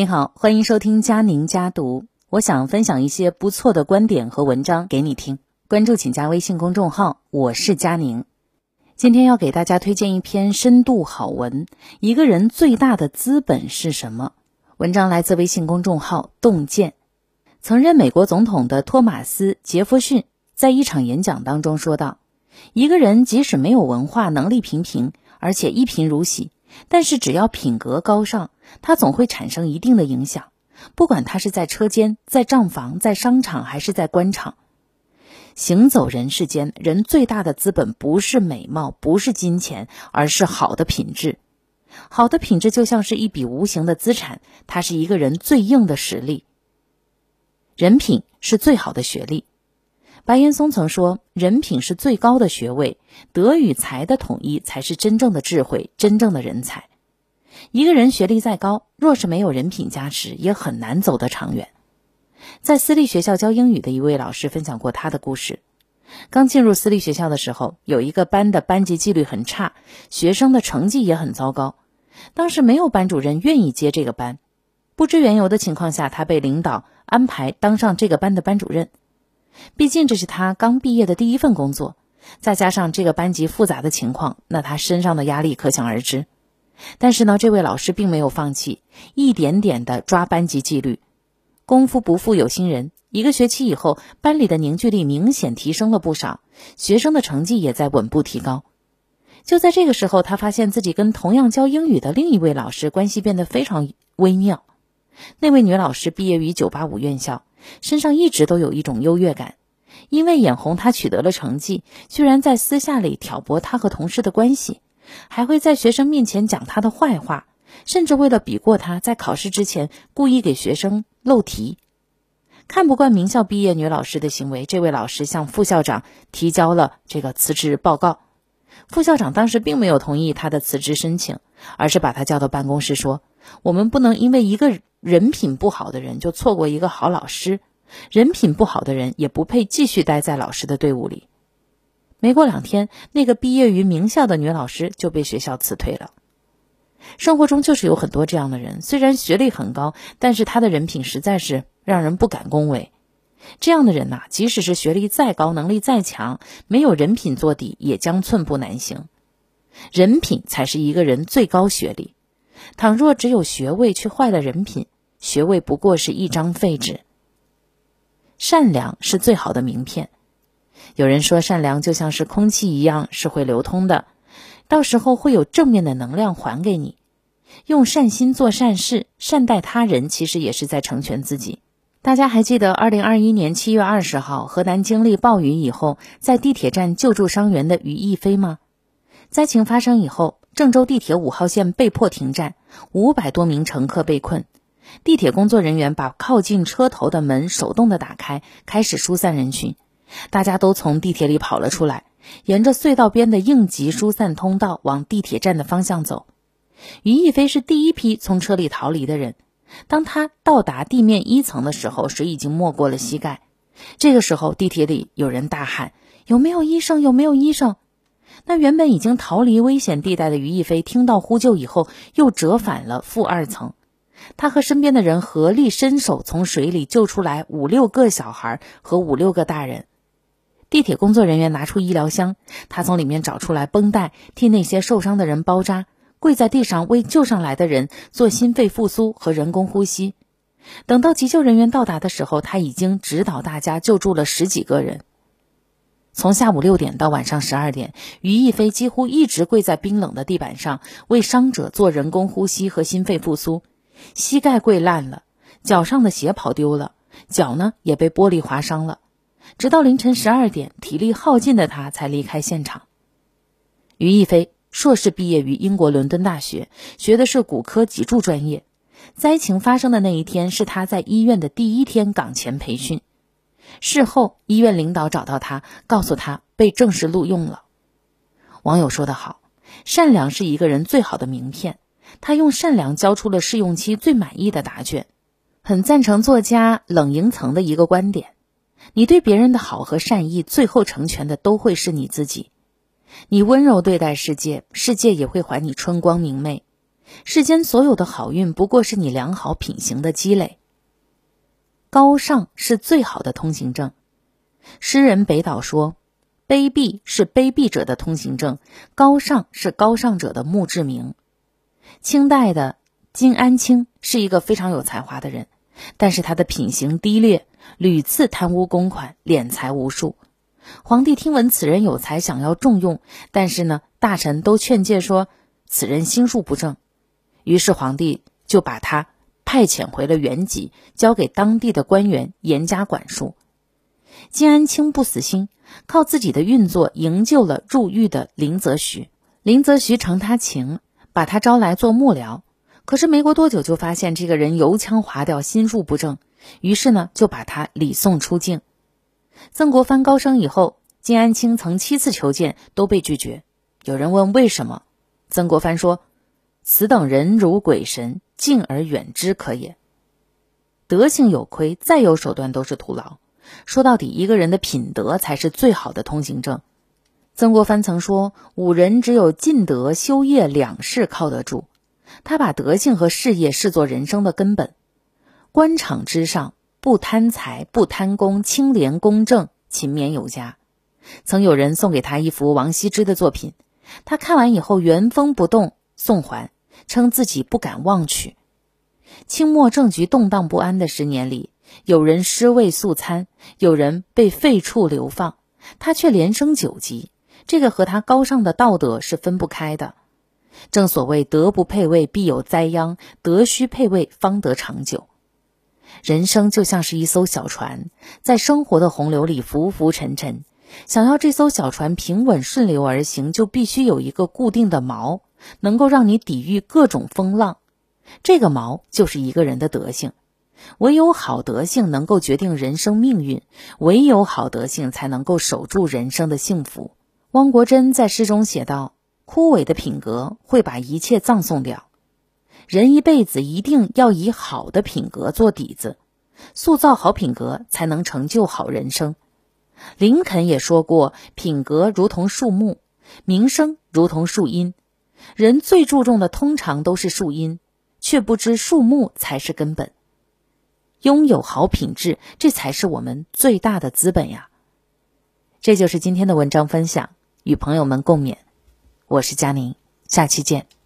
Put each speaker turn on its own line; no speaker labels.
您好，欢迎收听佳宁家读。我想分享一些不错的观点和文章给你听。关注请加微信公众号，我是佳宁。今天要给大家推荐一篇深度好文：一个人最大的资本是什么？文章来自微信公众号洞见。曾任美国总统的托马斯·杰弗逊在一场演讲当中说道：“一个人即使没有文化，能力平平，而且一贫如洗。”但是只要品格高尚，他总会产生一定的影响。不管他是在车间、在账房、在商场，还是在官场，行走人世间，人最大的资本不是美貌，不是金钱，而是好的品质。好的品质就像是一笔无形的资产，它是一个人最硬的实力。人品是最好的学历。白岩松曾说：“人品是最高的学位，德与才的统一才是真正的智慧，真正的人才。一个人学历再高，若是没有人品加持，也很难走得长远。”在私立学校教英语的一位老师分享过他的故事：刚进入私立学校的时候，有一个班的班级纪律很差，学生的成绩也很糟糕。当时没有班主任愿意接这个班，不知缘由的情况下，他被领导安排当上这个班的班主任。毕竟这是他刚毕业的第一份工作，再加上这个班级复杂的情况，那他身上的压力可想而知。但是呢，这位老师并没有放弃，一点点的抓班级纪律。功夫不负有心人，一个学期以后，班里的凝聚力明显提升了不少，学生的成绩也在稳步提高。就在这个时候，他发现自己跟同样教英语的另一位老师关系变得非常微妙。那位女老师毕业于985院校。身上一直都有一种优越感，因为眼红他取得了成绩，居然在私下里挑拨他和同事的关系，还会在学生面前讲他的坏话，甚至为了比过他，在考试之前故意给学生漏题。看不惯名校毕业女老师的行为，这位老师向副校长提交了这个辞职报告。副校长当时并没有同意他的辞职申请，而是把他叫到办公室说：“我们不能因为一个。”人品不好的人就错过一个好老师，人品不好的人也不配继续待在老师的队伍里。没过两天，那个毕业于名校的女老师就被学校辞退了。生活中就是有很多这样的人，虽然学历很高，但是他的人品实在是让人不敢恭维。这样的人呐，即使是学历再高，能力再强，没有人品做底，也将寸步难行。人品才是一个人最高学历。倘若只有学位却坏了人品，学位不过是一张废纸。善良是最好的名片。有人说，善良就像是空气一样，是会流通的，到时候会有正面的能量还给你。用善心做善事，善待他人，其实也是在成全自己。大家还记得二零二一年七月二十号，河南经历暴雨以后，在地铁站救助伤员的于亦飞吗？灾情发生以后。郑州地铁五号线被迫停站，五百多名乘客被困。地铁工作人员把靠近车头的门手动的打开，开始疏散人群。大家都从地铁里跑了出来，沿着隧道边的应急疏散通道往地铁站的方向走。于亦飞是第一批从车里逃离的人。当他到达地面一层的时候，水已经没过了膝盖。这个时候，地铁里有人大喊：“有没有医生？有没有医生？”那原本已经逃离危险地带的于亦飞，听到呼救以后，又折返了负二层。他和身边的人合力伸手从水里救出来五六个小孩和五六个大人。地铁工作人员拿出医疗箱，他从里面找出来绷带，替那些受伤的人包扎，跪在地上为救上来的人做心肺复苏和人工呼吸。等到急救人员到达的时候，他已经指导大家救助了十几个人。从下午六点到晚上十二点，于亦飞几乎一直跪在冰冷的地板上，为伤者做人工呼吸和心肺复苏。膝盖跪烂了，脚上的鞋跑丢了，脚呢也被玻璃划伤了。直到凌晨十二点，体力耗尽的他才离开现场。于亦飞硕士毕业于英国伦敦大学，学的是骨科脊柱专业。灾情发生的那一天是他在医院的第一天岗前培训。事后，医院领导找到他，告诉他被正式录用了。网友说得好：“善良是一个人最好的名片。”他用善良交出了试用期最满意的答卷。很赞成作家冷莹层的一个观点：你对别人的好和善意，最后成全的都会是你自己。你温柔对待世界，世界也会还你春光明媚。世间所有的好运，不过是你良好品行的积累。高尚是最好的通行证。诗人北岛说：“卑鄙是卑鄙者的通行证，高尚是高尚者的墓志铭。”清代的金安清是一个非常有才华的人，但是他的品行低劣，屡次贪污公款，敛财无数。皇帝听闻此人有才，想要重用，但是呢，大臣都劝诫说此人心术不正，于是皇帝就把他派遣回了原籍，交给当地的官员严加管束。金安清不死心，靠自己的运作营救了入狱的林则徐。林则徐承他情，把他招来做幕僚。可是没过多久，就发现这个人油腔滑调，心术不正，于是呢，就把他礼送出境。曾国藩高升以后，金安清曾七次求见，都被拒绝。有人问为什么，曾国藩说：“此等人如鬼神，敬而远之可也。德性有亏，再有手段都是徒劳。说到底，一个人的品德才是最好的通行证。”曾国藩曾说：“五人只有尽德修业两事靠得住。”他把德性和事业视作人生的根本。官场之上。不贪财，不贪功，清廉公正，勤勉有加。曾有人送给他一幅王羲之的作品，他看完以后原封不动送还，称自己不敢忘取。清末政局动荡不安的十年里，有人尸位素餐，有人被废黜流放，他却连升九级，这个和他高尚的道德是分不开的。正所谓德不配位，必有灾殃；德须配位，方得长久。人生就像是一艘小船，在生活的洪流里浮浮沉沉。想要这艘小船平稳顺流而行，就必须有一个固定的锚，能够让你抵御各种风浪。这个毛就是一个人的德性。唯有好德性能够决定人生命运，唯有好德性才能够守住人生的幸福。汪国真在诗中写道：“枯萎的品格会把一切葬送掉。”人一辈子一定要以好的品格做底子，塑造好品格，才能成就好人生。林肯也说过：“品格如同树木，名声如同树荫。人最注重的通常都是树荫，却不知树木才是根本。拥有好品质，这才是我们最大的资本呀！”这就是今天的文章分享，与朋友们共勉。我是佳宁，下期见。